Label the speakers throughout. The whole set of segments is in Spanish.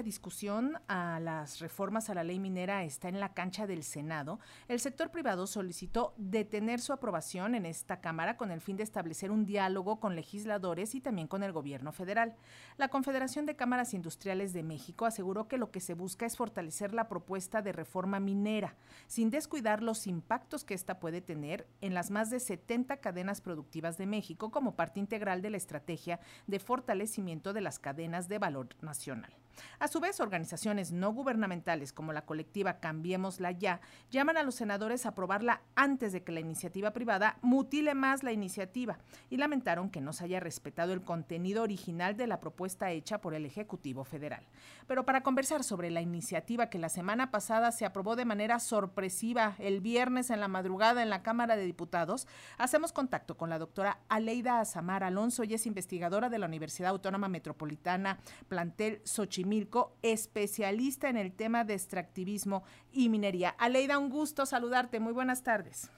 Speaker 1: la discusión a las reformas a la ley minera está en la cancha del Senado, el sector privado solicitó detener su aprobación en esta Cámara con el fin de establecer un diálogo con legisladores y también con el gobierno federal. La Confederación de Cámaras Industriales de México aseguró que lo que se busca es fortalecer la propuesta de reforma minera, sin descuidar los impactos que ésta puede tener en las más de 70 cadenas productivas de México como parte integral de la estrategia de fortalecimiento de las cadenas de valor nacional. A su vez, organizaciones no gubernamentales como la colectiva Cambiémosla Ya llaman a los senadores a aprobarla antes de que la iniciativa privada mutile más la iniciativa y lamentaron que no se haya respetado el contenido original de la propuesta hecha por el Ejecutivo Federal. Pero para conversar sobre la iniciativa que la semana pasada se aprobó de manera sorpresiva el viernes en la madrugada en la Cámara de Diputados, hacemos contacto con la doctora Aleida Azamar Alonso, y es investigadora de la Universidad Autónoma Metropolitana, plantel Xochimilco Milco, especialista en el tema de extractivismo y minería. Aleida, un gusto saludarte. Muy buenas tardes.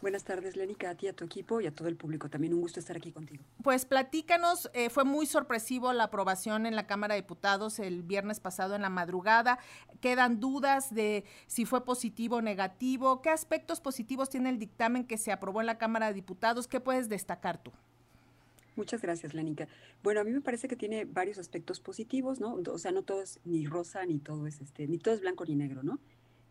Speaker 2: Buenas tardes, Lénica, a ti, a tu equipo y a todo el público. También un gusto estar aquí contigo.
Speaker 1: Pues platícanos, eh, fue muy sorpresivo la aprobación en la Cámara de Diputados el viernes pasado en la madrugada. Quedan dudas de si fue positivo o negativo. ¿Qué aspectos positivos tiene el dictamen que se aprobó en la Cámara de Diputados? ¿Qué puedes destacar tú?
Speaker 2: Muchas gracias, Lénica. Bueno, a mí me parece que tiene varios aspectos positivos, ¿no? O sea, no todo es ni rosa, ni todo es este, ni todo es blanco ni negro, ¿no?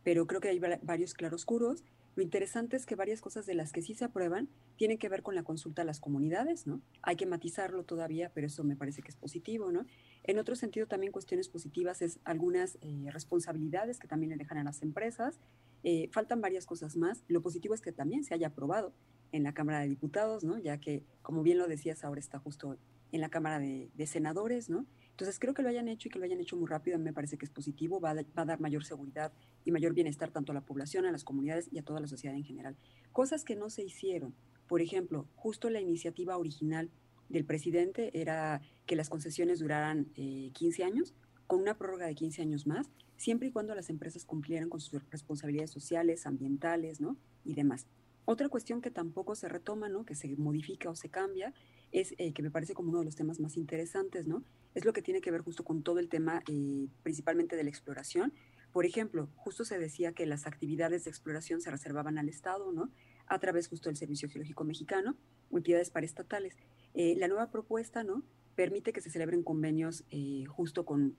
Speaker 2: Pero creo que hay varios claroscuros. Lo interesante es que varias cosas de las que sí se aprueban tienen que ver con la consulta a las comunidades, ¿no? Hay que matizarlo todavía, pero eso me parece que es positivo, ¿no? En otro sentido, también cuestiones positivas es algunas eh, responsabilidades que también le dejan a las empresas. Eh, faltan varias cosas más. Lo positivo es que también se haya aprobado en la Cámara de Diputados, ¿no? Ya que, como bien lo decías, ahora está justo en la Cámara de, Senadores, ¿no? Entonces creo que lo hayan hecho y que lo hayan hecho muy rápido, me parece que es positivo, va a, dar mayor seguridad y mayor bienestar tanto a la población, a las comunidades y a toda la sociedad en general. Cosas que no se hicieron, por ejemplo, justo la iniciativa original del presidente era que las concesiones duraran 15 eh, años, con una prórroga de 15 años más, siempre y cuando las empresas cumplieran con sus responsabilidades sociales, ambientales, ¿no? Y demás. Otra cuestión que tampoco se retoma, ¿no? que se modifica o se cambia, es eh, que me parece como uno de los temas más interesantes, ¿no? Es lo que tiene que ver justo con todo el tema, eh, principalmente de la exploración. Por ejemplo, justo se decía que las actividades de exploración se reservaban al Estado, ¿no? A través justo del Servicio Geológico Mexicano o entidades paraestatales. Eh, la nueva propuesta, ¿no? Permite que se celebren convenios justo con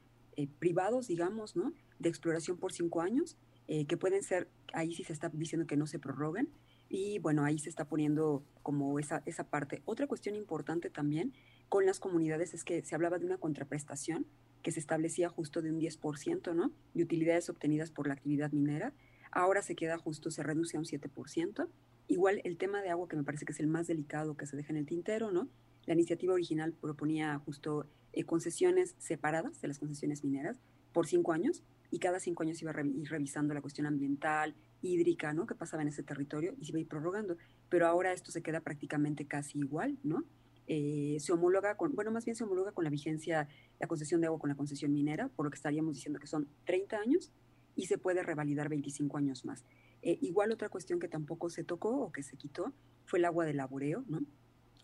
Speaker 2: privados, digamos, ¿no? De exploración por cinco años, que pueden ser, ahí sí se está diciendo que no se prorroguen, y bueno, ahí se está poniendo como esa, esa parte. Otra cuestión importante también con las comunidades es que se hablaba de una contraprestación que se establecía justo de un 10%, ¿no? De utilidades obtenidas por la actividad minera. Ahora se queda justo, se reduce a un 7%. Igual el tema de agua, que me parece que es el más delicado que se deja en el tintero, ¿no? La iniciativa original proponía justo eh, concesiones separadas de las concesiones mineras por cinco años y cada cinco años iba ir revisando la cuestión ambiental, hídrica, ¿no? Que pasaba en ese territorio y se iba a ir prorrogando. Pero ahora esto se queda prácticamente casi igual, ¿no? Eh, se homologa con, bueno, más bien se homologa con la vigencia, la concesión de agua con la concesión minera, por lo que estaríamos diciendo que son 30 años y se puede revalidar 25 años más. Eh, igual otra cuestión que tampoco se tocó o que se quitó fue el agua de laboreo, ¿no?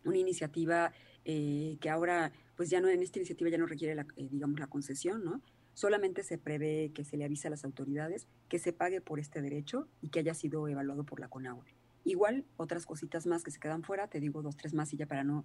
Speaker 2: Una iniciativa eh, que ahora, pues ya no, en esta iniciativa ya no requiere, la, digamos, la concesión, ¿no? Solamente se prevé que se le avise a las autoridades que se pague por este derecho y que haya sido evaluado por la CONAGUA. Igual, otras cositas más que se quedan fuera, te digo dos, tres más y ya para no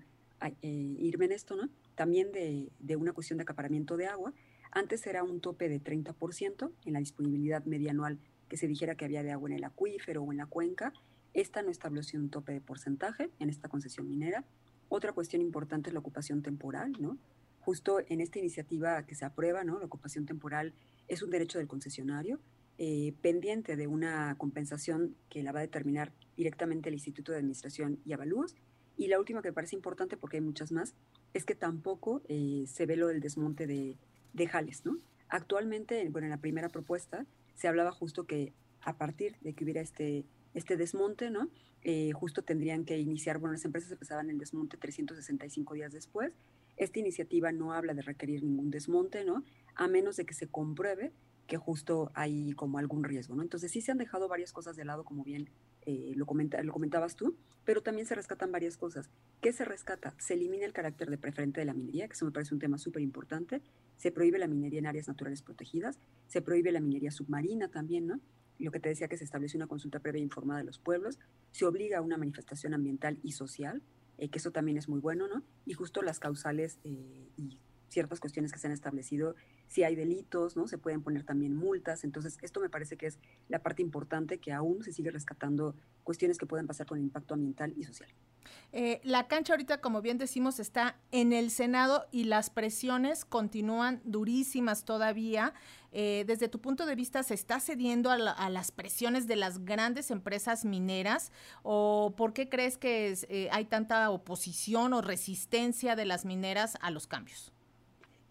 Speaker 2: eh, irme en esto, ¿no? También de, de, una cuestión de acaparamiento de agua. Antes era un tope de 30% en la disponibilidad media anual que se dijera que había de agua en el acuífero o en la cuenca. Esta no estableció un tope de porcentaje en esta concesión minera. Otra cuestión importante es la ocupación temporal, ¿no? Justo en esta iniciativa que se aprueba, ¿no? La ocupación temporal es un derecho del concesionario, eh, pendiente de una compensación que la va a determinar directamente el Instituto de Administración y Avalúos. Y la última que me parece importante, porque hay muchas más, es que tampoco eh, se ve lo del desmonte de, de jales, ¿no? Actualmente, bueno, en la primera propuesta se hablaba justo que a partir de que hubiera este, este desmonte, ¿no? Eh, justo tendrían que iniciar, bueno, las empresas empezaban el desmonte 365 días después esta iniciativa no habla de requerir ningún desmonte, ¿no? A menos de que se compruebe que justo hay como algún riesgo, ¿no? Entonces sí se han dejado varias cosas de lado, como bien eh, lo, lo comentabas tú, pero también se rescatan varias cosas. ¿Qué se rescata? Se elimina el carácter de preferente de la minería, que eso me parece un tema súper importante. Se prohíbe la minería en áreas naturales protegidas. Se prohíbe la minería submarina también, ¿no? Lo que te decía que se establece una consulta previa informada de los pueblos. Se obliga a una manifestación ambiental y social, eh, que eso también es muy bueno, ¿no? Y justo las causales eh, y ciertas cuestiones que se han establecido, si hay delitos, ¿no? Se pueden poner también multas. Entonces, esto me parece que es la parte importante que aún se sigue rescatando cuestiones que pueden pasar con impacto ambiental y social.
Speaker 1: Eh, la cancha ahorita, como bien decimos, está en el Senado y las presiones continúan durísimas todavía. Eh, desde tu punto de vista, ¿se está cediendo a, las presiones de las grandes empresas mineras? ¿O por qué crees que eh, hay tanta oposición o resistencia de las mineras a los cambios?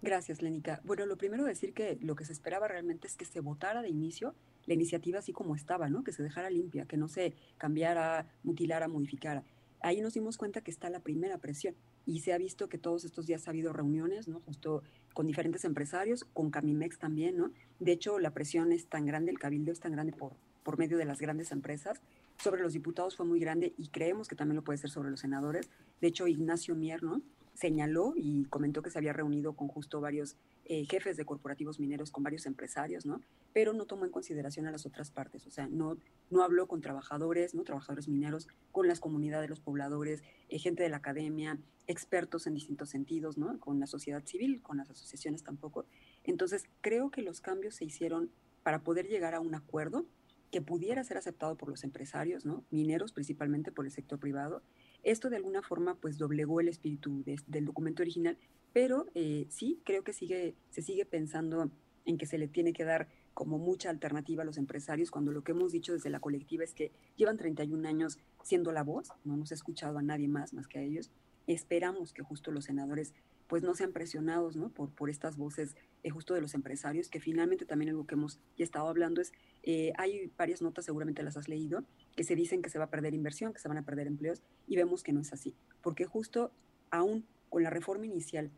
Speaker 2: Gracias, Lenica. Bueno, lo primero decir que lo que se esperaba realmente es que se votara de inicio la iniciativa así como estaba, ¿no? Que se dejara limpia, que no se cambiara, mutilara, modificara. Ahí nos dimos cuenta que está la primera presión y se ha visto que todos estos días ha habido reuniones, ¿no? Justo con diferentes empresarios, con Camimex también, ¿no? De hecho, la presión es tan grande, el cabildo es tan grande por, por medio de las grandes empresas. Sobre los diputados fue muy grande y creemos que también lo puede ser sobre los senadores. De hecho, Ignacio Mier, ¿no? señaló y comentó que se había reunido con justo varios eh, jefes de corporativos mineros, con varios empresarios, ¿no? Pero no tomó en consideración a las otras partes, o sea, no, no habló con trabajadores, ¿no? Trabajadores mineros, con las comunidades de los pobladores, eh, gente de la academia, expertos en distintos sentidos, ¿no? Con la sociedad civil, con las asociaciones tampoco. Entonces, creo que los cambios se hicieron para poder llegar a un acuerdo que pudiera ser aceptado por los empresarios, ¿no? Mineros, principalmente por el sector privado, esto de alguna forma pues doblegó el espíritu del documento original, pero eh, sí creo que sigue, se sigue pensando en que se le tiene que dar como mucha alternativa a los empresarios, cuando lo que hemos dicho desde la colectiva es que llevan 31 años siendo la voz, no ha escuchado a nadie más más que a ellos. Esperamos que justo los senadores pues no sean presionados ¿no? Por, por estas voces eh, justo de los empresarios, que finalmente también algo que hemos ya estado hablando es, eh, hay varias notas, seguramente las has leído, que se dicen que se va a perder inversión, que se van a perder empleos, y vemos que no es así, porque justo aún con la reforma inicial,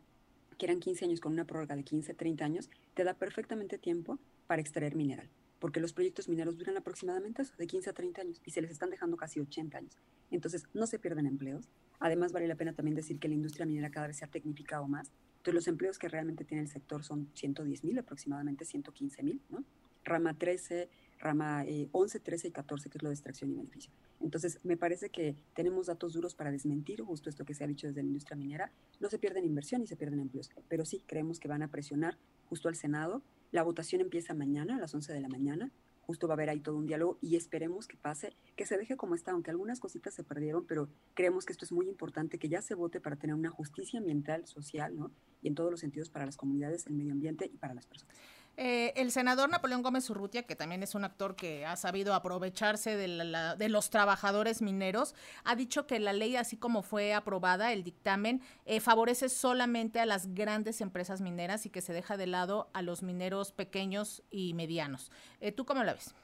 Speaker 2: que eran 15 años con una prórroga de 15, 30 años, te da perfectamente tiempo para extraer mineral, porque los proyectos mineros duran aproximadamente de 15 a 30 años, y se les están dejando casi 80 años. Entonces, no se pierden empleos. Además, vale la pena también decir que la industria minera cada vez se ha tecnificado más. Entonces, los empleos que realmente tiene el sector son 110 mil, aproximadamente 115 mil, ¿no? Rama 13, rama 11, eh, 13 y 14, que es lo de extracción y beneficio. Entonces, me parece que tenemos datos duros para desmentir justo esto que se ha dicho desde la industria minera. No se pierden inversión y se pierden empleos, pero sí creemos que van a presionar justo al Senado. La votación empieza mañana a las 11 de la mañana. Justo va a haber ahí todo un diálogo y esperemos que pase, que se deje como está, aunque algunas cositas se perdieron, pero creemos que esto es muy importante, que ya se vote para tener una justicia ambiental, social, ¿no? Y en todos los sentidos para las comunidades, el medio ambiente y para las personas.
Speaker 1: Eh, el senador Napoleón Gómez Urrutia, que también es un actor que ha sabido aprovecharse de, los trabajadores mineros, ha dicho que la ley, así como fue aprobada, el dictamen, eh, favorece solamente a las grandes empresas mineras y que se deja de lado a los mineros pequeños y medianos. Eh, ¿Tú cómo la ves?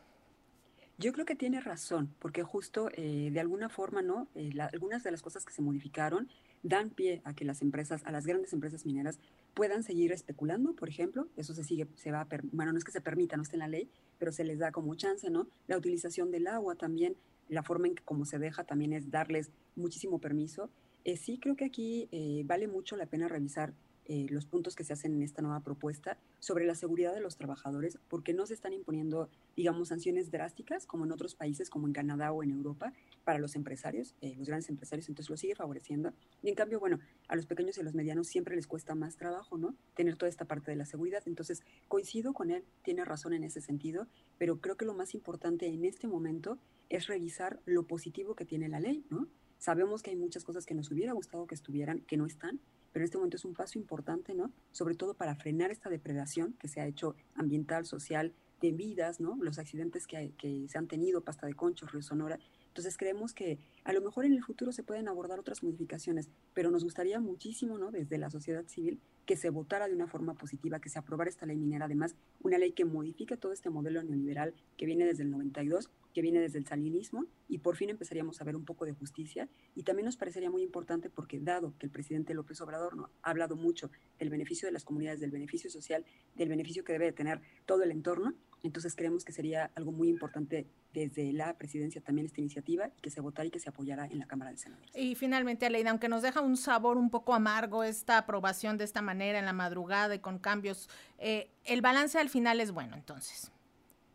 Speaker 2: Yo creo que tiene razón, porque justo de alguna forma, ¿no? algunas de las cosas que se modificaron dan pie a que las empresas, a las grandes empresas mineras, puedan seguir especulando, por ejemplo, eso se sigue, se va a, bueno, no es que se permita, no está en la ley, pero se les da como chance, ¿no? La utilización del agua también, la forma en que como se deja también es darles muchísimo permiso. Eh, sí creo que aquí eh, vale mucho la pena revisar eh, los puntos que se hacen en esta nueva propuesta sobre la seguridad de los trabajadores, porque no se están imponiendo, digamos, sanciones drásticas como en otros países, como en Canadá o en Europa, para los empresarios, eh, los grandes empresarios, entonces lo sigue favoreciendo. Y en cambio, bueno, a los pequeños y los medianos siempre les cuesta más trabajo, ¿no? Tener toda esta parte de la seguridad. Entonces, coincido con él, tiene razón en ese sentido, pero creo que lo más importante en este momento es revisar lo positivo que tiene la ley, ¿no? Sabemos que hay muchas cosas que nos hubiera gustado que estuvieran, que no están, pero en este momento es un paso importante, ¿no? Sobre todo para frenar esta depredación que se ha hecho ambiental, social, de vidas, ¿no? Los accidentes que, que se han tenido, Pasta de Concho, Río Sonora. Entonces creemos que a lo mejor en el futuro se pueden abordar otras modificaciones, pero nos gustaría muchísimo, ¿no? Desde la sociedad civil, que se votara de una forma positiva, que se aprobara esta ley minera, además, una ley que modifique todo este modelo neoliberal que viene desde el 92 que viene desde el salinismo y por fin empezaríamos a ver un poco de justicia y también nos parecería muy importante porque dado que el presidente López Obrador ¿no? ha hablado mucho del beneficio de las comunidades, del beneficio social, del beneficio que debe de tener todo el entorno, Entonces creemos que sería algo muy importante desde la presidencia también esta iniciativa, que se votara y que se apoyara en la Cámara de Senadores.
Speaker 1: Y finalmente, Aleida, aunque nos deja un sabor un poco amargo esta aprobación de esta manera en la madrugada y con cambios, eh, el balance al final es bueno, entonces.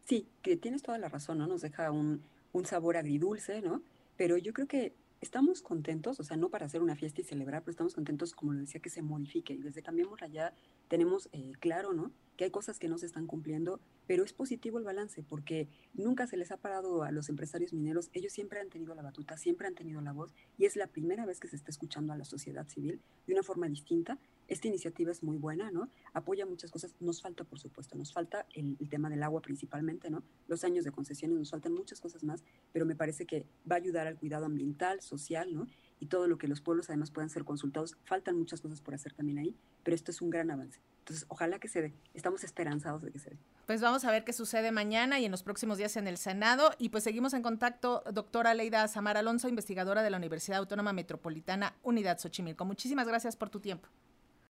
Speaker 2: Sí, que tienes toda la razón, ¿no? Nos deja un, un sabor agridulce, ¿no? Pero yo creo que estamos contentos, o sea, no para hacer una fiesta y celebrar, pero estamos contentos, como lo decía, que se modifique. Y desde Cambiémosla ya tenemos eh, claro, ¿no? Que hay cosas que no se están cumpliendo, pero es positivo el balance, porque nunca se les ha parado a los empresarios mineros. Ellos siempre han tenido la batuta, siempre han tenido la voz, y es la primera vez que se está escuchando a la sociedad civil de una forma distinta. Esta iniciativa es muy buena, ¿no? Apoya muchas cosas. Nos falta, por supuesto, nos falta el, tema del agua principalmente, ¿no? Los años de concesiones, nos faltan muchas cosas más, pero me parece que va a ayudar al cuidado ambiental, social, ¿no? Y todo lo que los pueblos además puedan ser consultados. Faltan muchas cosas por hacer también ahí, pero esto es un gran avance. Entonces, ojalá que se dé. Estamos esperanzados de que se dé.
Speaker 1: Pues vamos a ver qué sucede mañana y en los próximos días en el Senado. Y pues seguimos en contacto, doctora Leida Samar Alonso, investigadora de la Universidad Autónoma Metropolitana Unidad Xochimilco. Muchísimas gracias por tu tiempo.